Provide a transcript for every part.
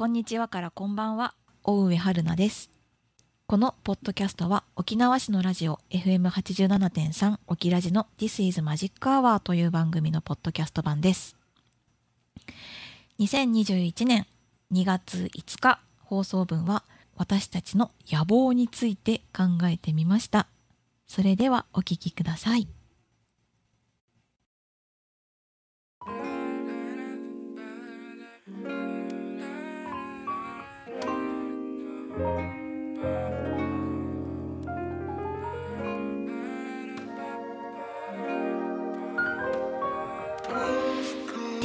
こんにちはからこんばんは、大上春菜です。このポッドキャストは沖縄市のラジオ FM87.3 沖ラジの This is Magic Hour という番組のポッドキャスト版です。2021年2月5日放送分は私たちの野望について考えてみました。それではお聞きください。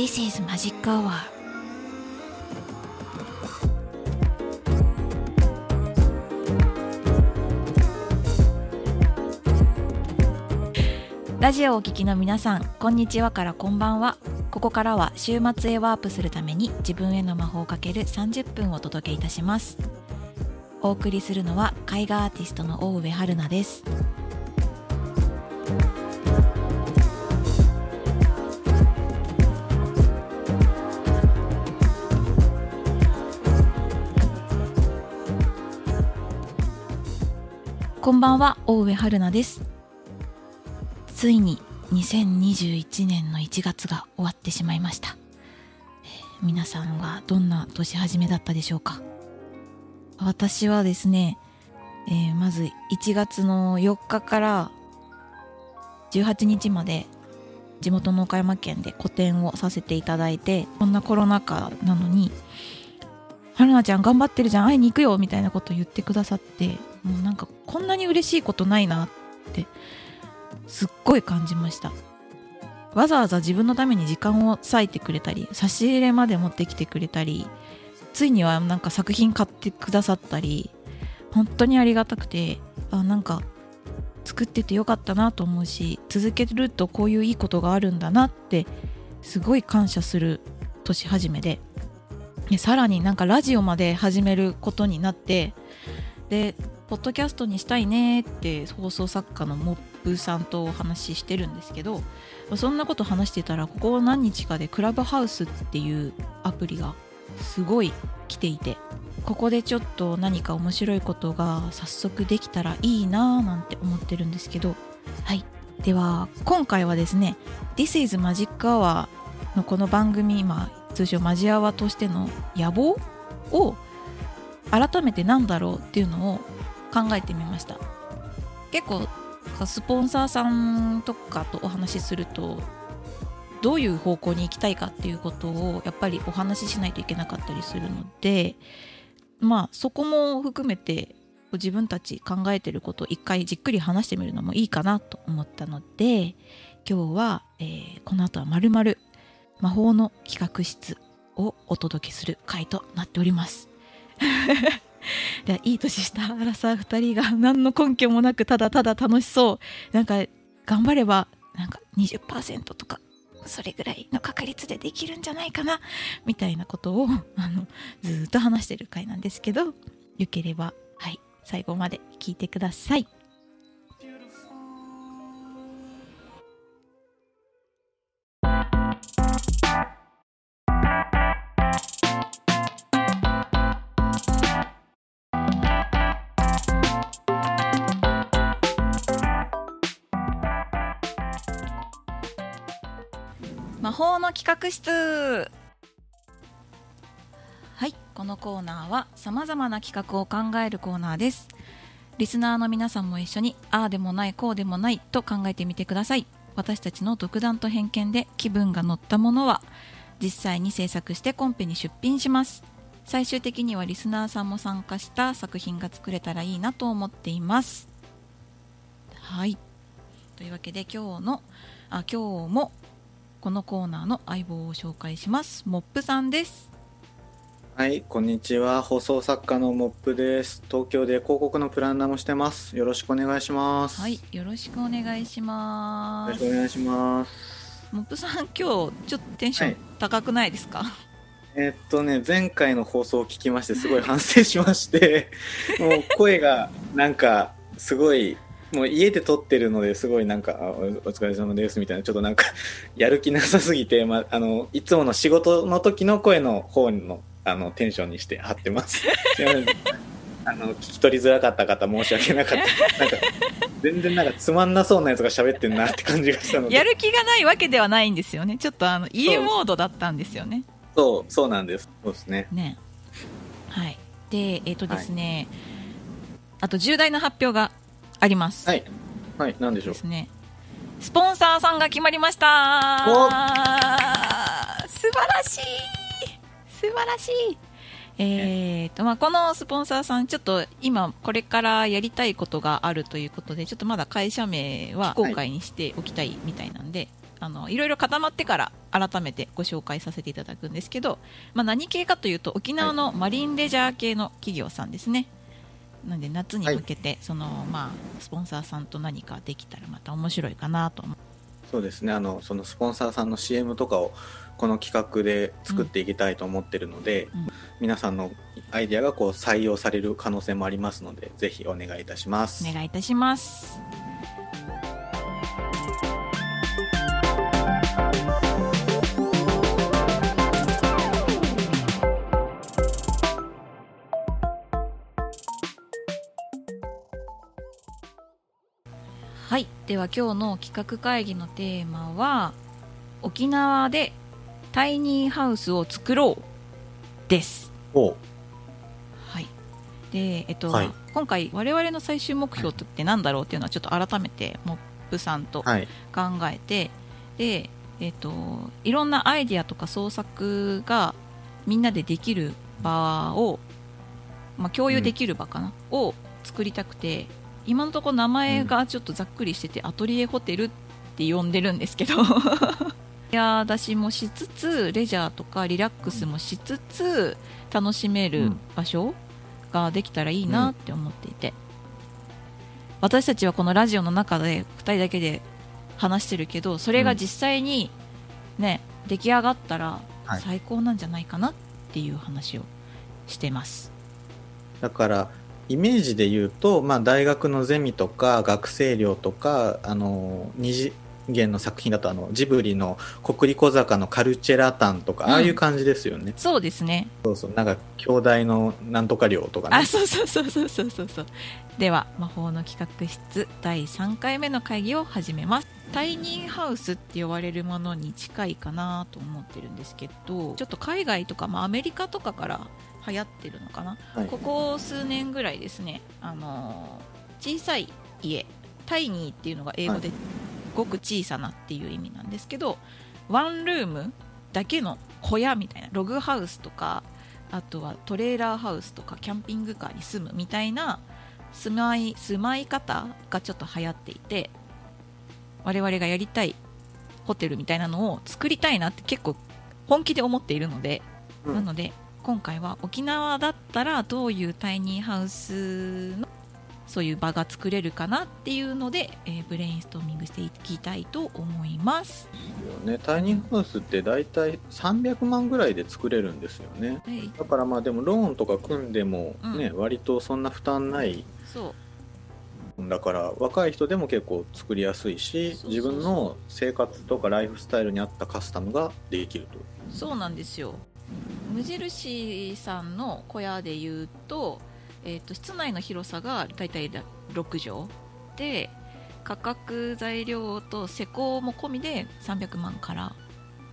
This is Magic Hour. ラジオをお聞きの皆さんこんにちはからこんばんは。ここからは週末へワープするために自分への魔法をかける30分をお届けいたします。お送りするのは絵画アーティストの大上春菜です。こんばんは大上春菜です。ついに2021年の1月が終わってしまいました。皆さんはどんな年始めだったでしょうか？私はですね、えーまず1月の4日から18日まで地元の岡山県で個展をさせていただいてこんなコロナ禍なのに「春菜ちゃん頑張ってるじゃん会いに行くよ」みたいなことを言ってくださってもうなんかこんなに嬉しいことないなってすっごい感じました。わざわざ自分のために時間を割いてくれたり差し入れまで持ってきてくれたりついにはなんか作品買ってくださったり本当にありがたくてあなんか作っててよかったなと思うし続けるとこういういいことがあるんだなってすごい感謝する年始めででさらになんかラジオまで始めることになってでポッドキャストにしたいねって放送作家のモップさんとお話ししてるんですけどそんなこと話してたらここ何日かでクラブハウスっていうアプリがすごい来ていてここでちょっと何か面白いことが早速できたらいいなぁなんて思ってるんですけどはい。では今回はですね「This is Magic Hour」のこの番組今通称マジアワとしての野望を改めてなんだろうっていうのを考えてみました結構スポンサーさんとかとお話しするとどういう方向に行きたいかっていうことをやっぱりお話ししないといけなかったりするのでまあそこも含めて自分たち考えてることを一回じっくり話してみるのもいいかなと思ったので今日は、えーこの後はまるまる魔法の企画室をお届けする回となっております。ではいい年したアラサー2人が何の根拠もなくただただ楽しそうなんか頑張ればなんか20%とかそれぐらいの確率でできるんじゃないかなみたいなことを あのずっと話してる回なんですけどよければはい最後まで聞いてください。法の企画室。はいこのコーナーはさまざまな企画を考えるコーナーです。リスナーの皆さんも一緒にああでもないこうでもないと考えてみてください。私たちの独断と偏見で気分が乗ったものは実際に制作してコンペに出品します。最終的にはリスナーさんも参加した作品が作れたらいいなと思っています。はい。というわけで今日のあ今日もこのコーナーの相棒を紹介しますモップさんですはい、こんにちは。放送作家のモップです。東京で広告のプランナーもしてます。よろしくお願いします。はいよろしくお願いしよますろしくお願いします。モップさん今日ちょっとテンションはい高くないですか、えっとね、前回の放送を聞きまして、すごい反省しまして、もう声がなんか、すごい、もう家で撮ってるのですごいなんか、あおお疲れ様ですみたいな、ちょっとなんか、やる気なさすぎて、まあ、あの、いつもの仕事の時の声の方のあのテンションにして貼ってます。あの聞き取りづらかった方申し訳なかった。なんか全然なんかつまんなそうなやつが喋ってんなって感じがしたので。やる気がないわけではないんですよねちょっとあの家モードだったんですよねそうそうなんです。そうですね。ねはいでえっ、とですね、あと重大な発表があります。はい。はいなんでしょう。です。ね。スポンサーさんが決まりました。お。素晴らしい。素晴らしい。えーとまあ、このスポンサーさん、ちょっと今、これからやりたいことがあるということで、ちょっとまだ会社名は非公開にしておきたいみたいなんで、あのいろいろ固まってから改めてご紹介させていただくんですけど、まあ、何系かというと、沖縄のマリンレジャー系の企業さんですね。なんで夏に向けて、そのまあ、スポンサーさんと何かできたらまた面白いかなと思そうですねあのそのスポンサーさんの CM とかをこの企画で作っていきたいと思ってるので、うん皆さんのアイデアがこう採用される可能性もありますのでぜひお願いいたします。お願いいたします。では今日の企画会議のテーマは沖縄でタイニーハウスを作ろうです。はい。で、えっと、はい今回我々の最終目標って何だろうっていうのはちょっと改めてモップさんとはい考えて、で、えっと、いろんなアイディアとか創作がみんなでできる場を、まあ、共有できる場かな、を作りたくて今のところ名前がちょっとざっくりしてて、アトリエホテルって呼んでるんですけど。いや出しもしつつレジャーとかリラックスもしつつ楽しめる場所ができたらいいなって思っていて、私たちはこのラジオの中で2人だけで話してるけどそれが実際にね、出来上がったらはい。最高なんじゃないかなっていう話をしてます、だからイメージで言うと、まあ、大学のゼミとか学生寮とかあの二次元の作品だとあのジブリの「国立小坂のカルチェラタン」とか、うん。ああいう感じですよね。そうですね。そうそう。なんか兄弟のなんとか寮とかね。あそうそうそうそうそうそうそうでは魔法の企画室第3回目の会議を始めます。タイニーハウスって呼ばれるものに近いかなと思ってるんですけどちょっと海外とか、まあ、アメリカとかから流行ってるのかな？はい。ここ数年ぐらいですね、あのー小さい家タイニーっていうのが英語でごく小さなっていう意味なんですけどワンルームだけの小屋みたいなログハウスとかあとはトレーラーハウスとかキャンピングカーに住むみたいな住まい住まい方がちょっと流行っていて我々がやりたいホテルみたいなのを作りたいなって結構本気で思っているので、うん。なので今回は沖縄だったらどういうタイニーハウスのそういう場が作れるかなっていうので、えーブレインストーミングしていきたいと思います。ね、タイニーハウスって大体300万ぐらいで作れるんですよね。はい、だからまあでもローンとか組んでもね、う割とそんな負担ない。そう。だから若い人でも結構作りやすいし自分の生活とかライフスタイルに合ったカスタムができると。そうなんですよ無印さんの小屋で言うと,、えー、と室内の広さがだいたい6畳で価格材料と施工も込みで300万から。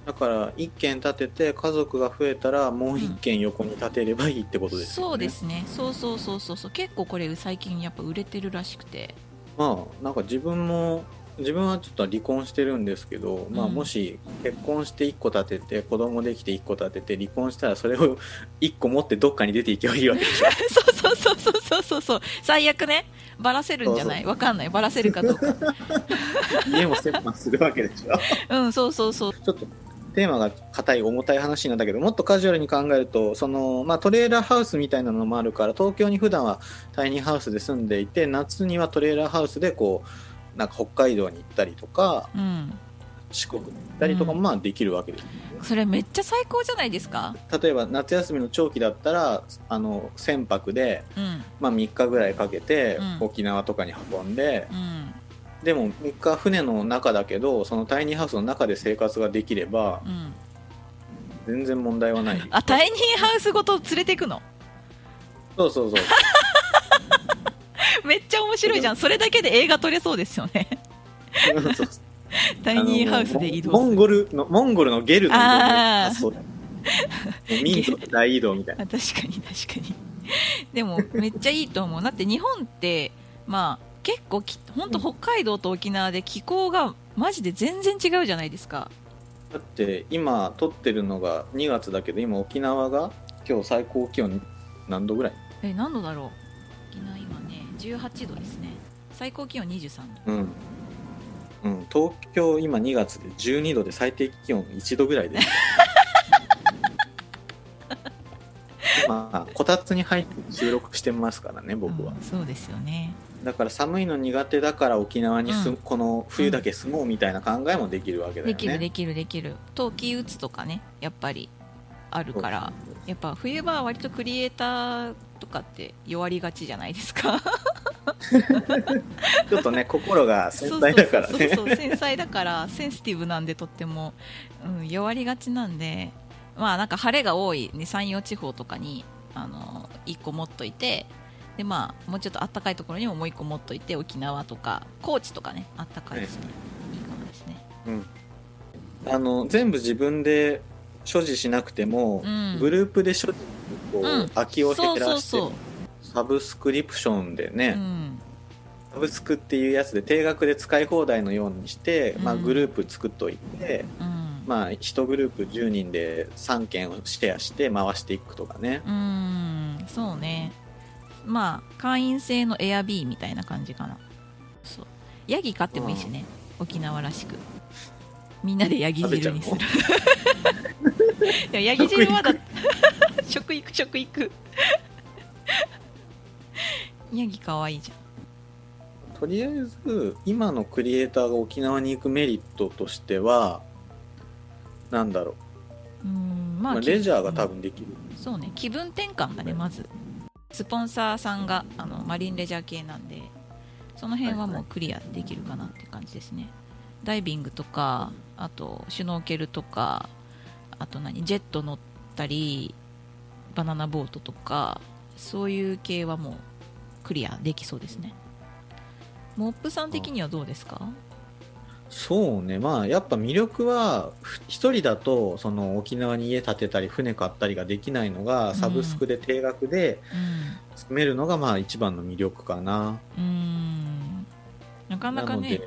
だから1軒建てて家族が増えたらもう1軒横に建てればいいってことですよね、そうですね。そうそうそうそうそう。結構これ最近やっぱ売れてるらしくて。まあなんか自分も自分はちょっと離婚してるんですけど、まあ、うんもし結婚して1個建てて子供できて1個建てて離婚したらそれを 1個持ってどっかに出ていけばいいわけでしょ。そうそうそうそうそうそうそう。最悪ね。バラせるんじゃない？わかんない。バラせるかどうか。家も折半するわけでしょ。うんそうそうそう。ちょっとテーマが硬い重たい話なんだけどもっとカジュアルに考えるとその、まあ、トレーラーハウスみたいなのもあるから東京に普段はタイニーハウスで住んでいて夏にはトレーラーハウスでこうなんか北海道に行ったりとかうん。四国に行ったりとかもまあできるわけです、それめっちゃ最高じゃないですか？例えば夏休みの長期だったらあの船舶で、うん。まあ、3日ぐらいかけてうん。沖縄とかに運んで、うん。でも3日船の中だけどそのタイニーハウスの中で生活ができればうん。全然問題はない。あタイニーハウスごと連れていくの？そうそうそう めっちゃ面白いじゃん。それだけで映画撮れそうですよね。そうそうタイニーハウスで移動モンゴルのモンゴルのゲルのあー。発想だ民族 大移動みたいな。あ確かに確かに。でもめっちゃいいと思う。だって日本ってまあ結構き本当北海道と沖縄で気候がマジで全然違うじゃないですか。だって今撮ってるのが2月だけど今沖縄が今日最高気温何度ぐらい？え何度だろう？18度ですね。最高気温23度。うん、うん、東京今2月で12度で最低気温1度ぐらいです。まあこたつに入って収録してますからね僕は。うん、そうですよね。だから寒いの苦手だから沖縄にす、うん。この冬だけ住もうみたいな考えもできるわけだよね。できるできるできる。冬季打つとかねやっぱりあるからやっぱ冬場は割とクリエイターとかって弱りがちじゃないですか ちょっとね心が繊細だからそうそうねそうそう繊細だからセンシティブなんでとっても、うん、弱りがちなんでまあなんか晴れが多い、ね、山陽地方とかにあの1個持っといてでまあもうちょっと暖かいところにももう1個持っといて沖縄とか高知とかね暖かいしね、い。いかもですね。あの全部自分で所持しなくても、うん。グループで所持こう、うん。空きを減らして。そうそうサブスクリプションでね、うん。サブスクっていうやつで定額で使い放題のようにして、まあ、うんグループ作っといて、うん。まあ、1グループ10人で3件をシェアして回していくとかね。うん。そうね。まあ会員制のエアビーみたいな感じかな。そう。ヤギ飼ってもいいしね、沖縄らしく。みんなでヤギ汁にする。ヤギ汁はだ食育 食育ヤギかわいいじとりあえず今のクリエイターが沖縄に行くメリットとしてはなんだろゃんうんう、まあ、まあ、レジャーが多分分できる、そうね気分転換がねまず。スポンサーさんがあのマリンレジャー系なんでその辺はもうクリアできるかなって感じですね、ダイビングとかあとシュノーケルとかあと何ジェット乗ったりバナナボートとかそういう系はもうクリアできそうですね。モップさん的にはどうですか？そうね。まあやっぱ魅力はふ一人だとその沖縄に家建てたり船買ったりができないのがサブスクで定額で住めるのがまあ一番の魅力かな、うん。うんなかなかね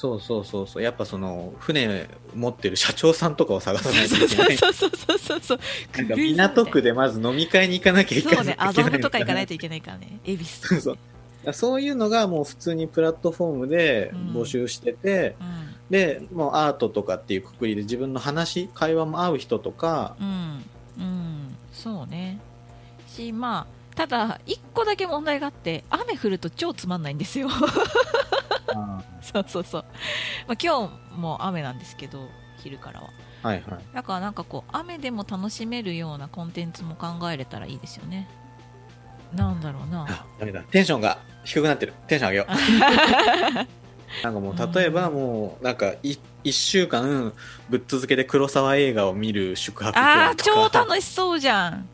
そうそうそうそう。やっぱその船持ってる社長さんとかを探さないといけない。そうそうそうそうそうなんか港区でまず飲み会に行かなきゃいけないそうね、アドルとか行かないとといけないからね、恵比寿そう。そうそういうのがもう普通にプラットフォームで募集してて、うん、でもうアートとかっていうくくりで自分の話会話も合う人とかうん、うん、そうね。し、まあ、ただ、一個だけ問題があって、雨降ると超つまんないんですよ。そうそうそう。まあ、今日も雨なんですけど、昼からは。はいはいだからなんかこう、雨でも楽しめるようなコンテンツも考えれたらいいですよね。なんだろうな。あダメだテンションが低くなってるテンション上げよう なんかもう例えばもうなんかい1週間ぶっ続けで黒沢映画を見る宿泊プああ、ランと超か楽しそうじゃん。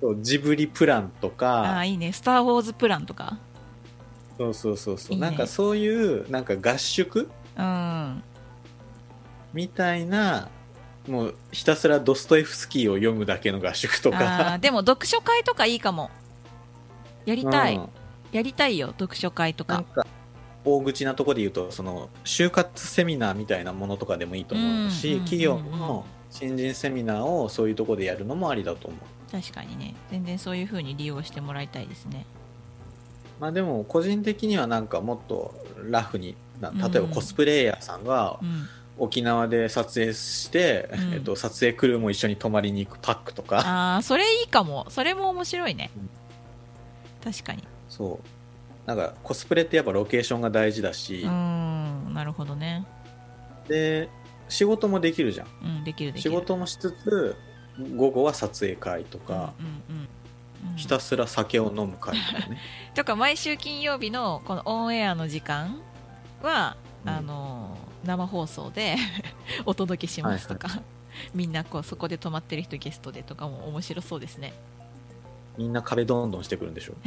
そうジブリプランとあかあ、いいね。スター・ウォーズプランとか。そうそうそうそう。いいね。なんかそういうなんか合宿？うん。みたいなもうひたすらドストエフスキーを読むだけの合宿とあかーでも読書会とかいいかも。やりたい、うん。やりたいよ読書会とか。か大口なところで言うとその就活セミナーみたいなものとかでもいいと思うし、うん企業うんうんうん。の新人セミナーをそういうところでやるのもありだと思う。確かにね。全然そういう風に利用してもらいたいですねまあでも個人的にはなんかもっとラフに例えばコスプレイヤーさんがうん。沖縄で撮影して、うん。えっと、撮影クルーも一緒に泊まりに行くパックとか。ああそれいいかも。それも面白いね。うん確かに。そう。なんかコスプレってやっぱロケーションが大事だし、うーん。なるほどね。で仕事もできるじゃん。うんできるでき仕る事もしつつ午後は撮影会とか、うんうんうんひたすら酒を飲む会とかね。とか毎週金曜日のこのオンエアの時間は、うん。あの生放送で お届けしますとか、みんなこうそこで泊まってる人ゲストでとかも面白そうですね。みんな壁どんどんしてくるんでしょど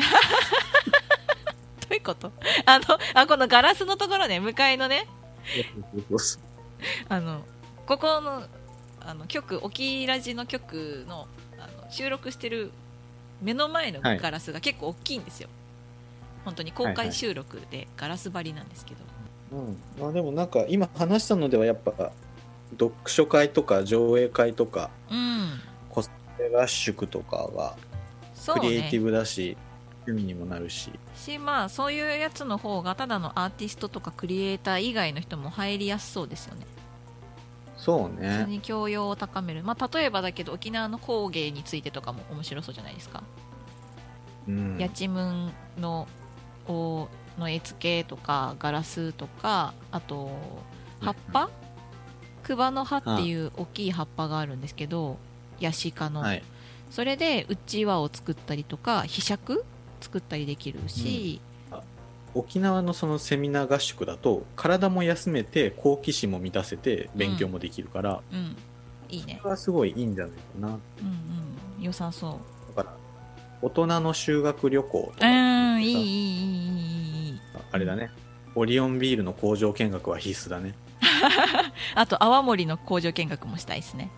ういうこと？あのあこのガラスのところね。向かいのね。あのここのあの局オキラジの局のあの収録してる目の前のガラスが結構大きいんですよ、本当に公開収録でガラス張りなんですけど、うん。まあ、でもなんか今話したのではやっぱ読書会とか上映会とかうん。コスプレ合宿とかがそうクリエイティねブだし、趣味にもなるし。しまあそういうやつの方がただのアーティストとかクリエイター以外の人も入りやすそうですよねそうね。に教養を高める、まあ、例えばだけど沖縄の工芸についてとかも面白そうじゃないですか、うん。やちむんのおの絵付けとかガラスとかあと葉っぱ？クバの葉っていう大きい葉っぱがあるんですけどヤシ科の、はい。それでうちわを作ったりとかひしゃく作ったりできるし、沖縄のそのセミナー合宿だと体も休めて好奇心も満たせて勉強もできるから、うん。いいね。それはすごいいいんじゃないかな。うんうん。良さそう。だから大人の修学旅行とか。うん。いいいいいさいいいあれだね。オリオンビールの工場見学は必須だね。あと泡盛の工場見学もしたいですね。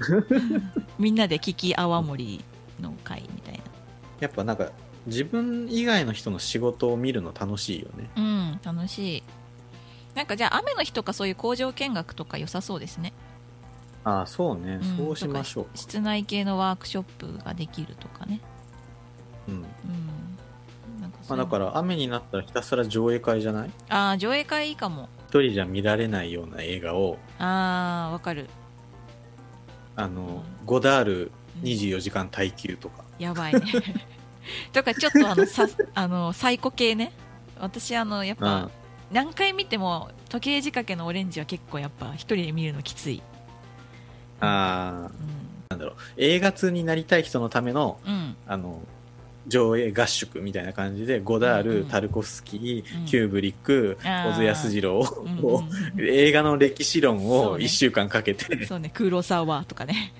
みんなで聞き泡盛の会みたいやっぱなんか自分以外の人の仕事を見るの楽しいよね。なうん楽しい。なんかじゃあ雨の日とかそういう工場見学とか良さそうですね、ああそうね、んそうしましょう室内系のワークショップができるとかね。うん。うん。なんかそまあ、だから雨になったらひたすら上映会じゃない？ああ上映会いいかも。一人じゃ見られないような映画を。ああわかる。あのゴダール24時間耐久とか、やばいね とかちょっとあのさあのサイコ系ね。私あのやっうん。ぱ何回見ても時計仕掛けのオレンジは結構やっぱ一人で見るのきつい。あうー映画通になりたい人のためのん、うん、あの上映合宿みたいな感じでゴダール、うんうん。タルコフスキー、うん。キューブリックあー。小津安二郎うんうんを 映画の歴史論をそうね。1週間かけて、うんそうね。黒沢とかねそうそう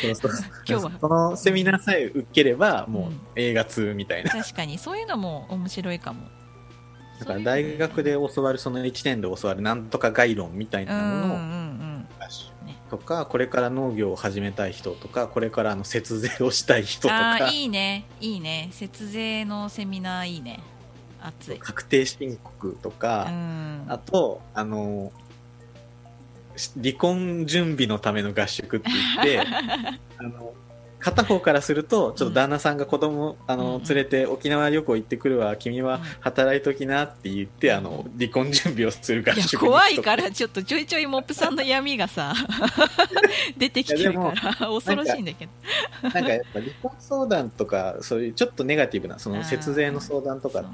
今日は。そのセミナーさえ受ければもううん。映画通みたいな、確かに。そういうのも面白いかも。だから大学で教わるその1年で教わるなんとか概論みたいうんうなものをんうん合宿ねとかこれから農業を始めたい人とかこれからあの節税をしたい人とか。ああいいね。いいね。節税のセミナーいいね。熱い。確定申告とうか、ん。あとあのし離婚準備のための合宿って言って あの片方からするとちょっと旦那さんが子供、あのうん。うん連れて沖縄旅行行ってくるわ君は働いときなって言って、あの離婚準備をする合いや宿怖いからちょっとちょいちょいモップさんの闇がさ 出てきてるから恐ろしいんだけど。なんかやっぱ離婚相談とかそういうちょっとネガティブなその節税の相談とかって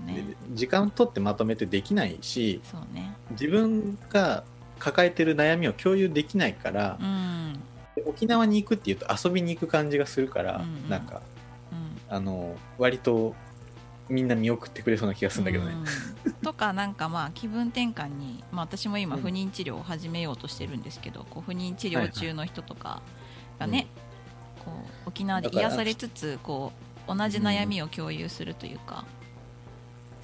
時間取ってまとめてできないしね。自分が抱えてる悩みを共有できないからう、ん。で沖縄に行くっていうと遊びに行く感じがするから、うんうん。なんかうん。あの割とみんな見送ってくれそうな気がするんだけどね。うん。とかなんかまあ気分転換に、まあ、私も今うん。不妊治療を始めようとしてるんですけど、こう不妊治療中の人とかがね、こう沖縄で癒されつつこう同じ悩みを共有するというか、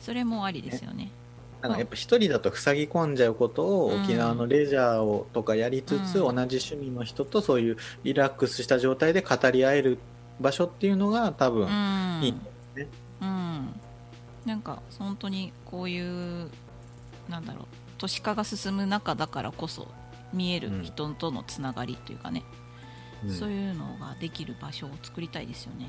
それもありですよね。なんかやっぱ一人だと塞ぎ込んじゃうことをうん。沖縄のレジャーをとかやりつつ、うん。同じ趣味の人とそういうリラックスした状態で語り合える場所っていうのが多分、うん。いいね。うん、なんか本当にこういうなんだろう都市化が進む中だからこそ見える人とのつながりというかね、うん。そういうのができる場所を作りたいですよね。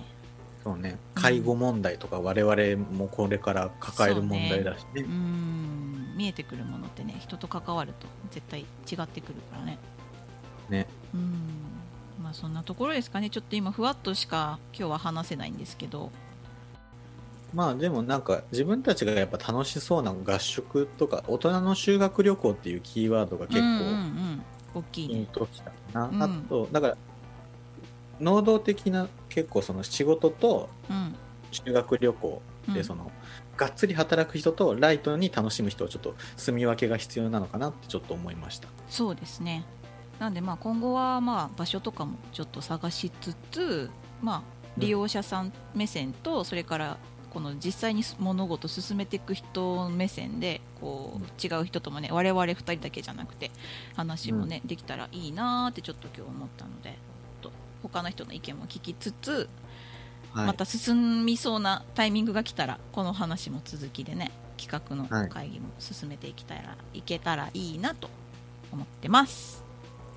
そうね。介護問題とか我々もこれから抱える問題だしね。うん。見えてくるものってね人と関わると絶対違ってくるからね。ね。うん。まあそんなところですかね。ちょっと今ふわっとしか今日は話せないんですけど。まあでもなんか自分たちがやっぱ楽しそうな合宿とか大人の修学旅行っていうキーワードが結うんうんう構ん。大きいね。な、うん。あとだから能動的な結構その仕事とうん。修学旅行うん。でその、がっつり働く人とライトに楽しむ人をちょっと住み分けが必要なのかなってちょっと思いました。そうですね。なんでまあ今後はまあ場所とかもちょっと探しつつ、まあ、利用者さん目線とそれからこの実際に物事進めていく人目線でこう違う人ともね我々2人だけじゃなくて話もね、できたらいいなーってちょっと今日思ったので。と他の人の意見も聞きつつ、はいまた進みそうなタイミングが来たらこの話も続きでね企画の会議も進めていきたら、い、けたらいいなと思ってます。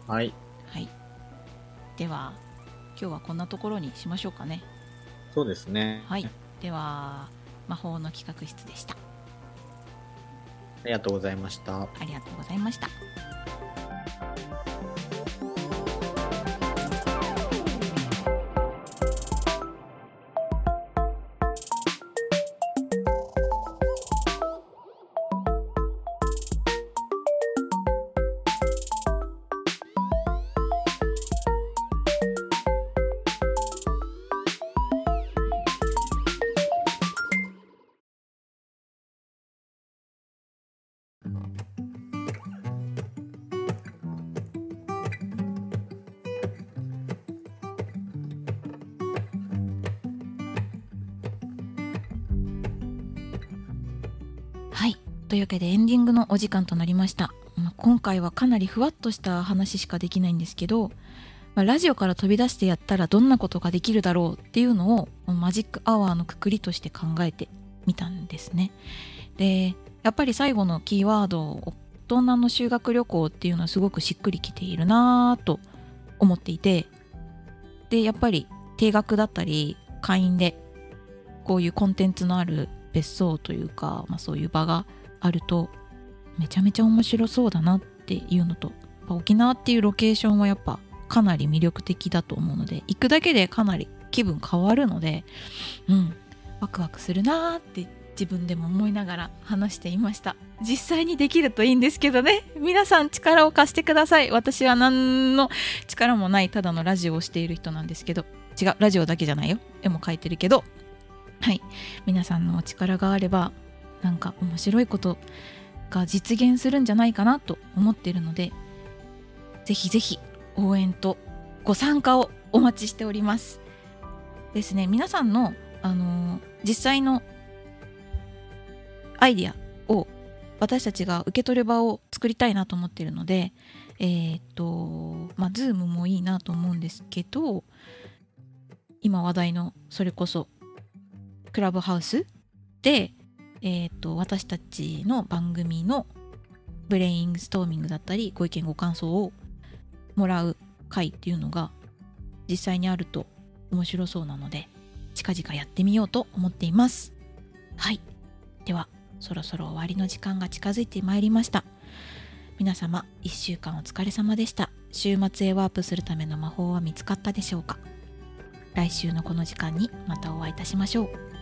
はい。はい、では今日はこんなところにしましょうかね。そうですね。はい、では魔法の企画室でした。ありがとうございました。ありがとうございました。というわけでエンディングのお時間となりました。まあ今回はかなりふわっとした話しかできないんですけど、まあラジオから飛び出してやったらどんなことができるだろうっていうのをマジックアワーのくくりとして考えてみたんですね。でやっぱり最後のキーワード大人の修学旅行っていうのはすごくしっくりきているなぁと思っていてでやっぱり定額だったり会員でこういうコンテンツのある別荘というか、まあ、そういう場があるとめちゃめちゃ面白そうだなっていうのと沖縄っていうロケーションはやっぱかなり魅力的だと思うので行くだけでかなり気分変わるのでうんワクワクするなーって自分でも思いながら話していました。実際にできるといいんですけどね。皆さん力を貸してください。私は何の力もないただのラジオをしている人なんですけど。違うラジオだけじゃないよ。絵も描いてるけど。はい。皆さんのお力があればなんか面白いことが実現するんじゃないかなと思っているのでぜひぜひ応援とご参加をお待ちしております。ですね皆さんの、あのー実際のアイディアを私たちが受け取る場を作りたいなと思っているのでえーっとまあ Zoom もいいなと思うんですけど今話題のそれこそクラブハウスで、えー、と私たちの番組のブレインストーミングだったりご意見ご感想をもらう回っていうのが実際にあると面白そうなので近々やってみようと思っています。はい。ではそろそろ終わりの時間が近づいてまいりました。皆様1週間お疲れ様でした。週末へワープするための魔法は見つかったでしょうか？来週のこの時間にまたお会いいたしましょう。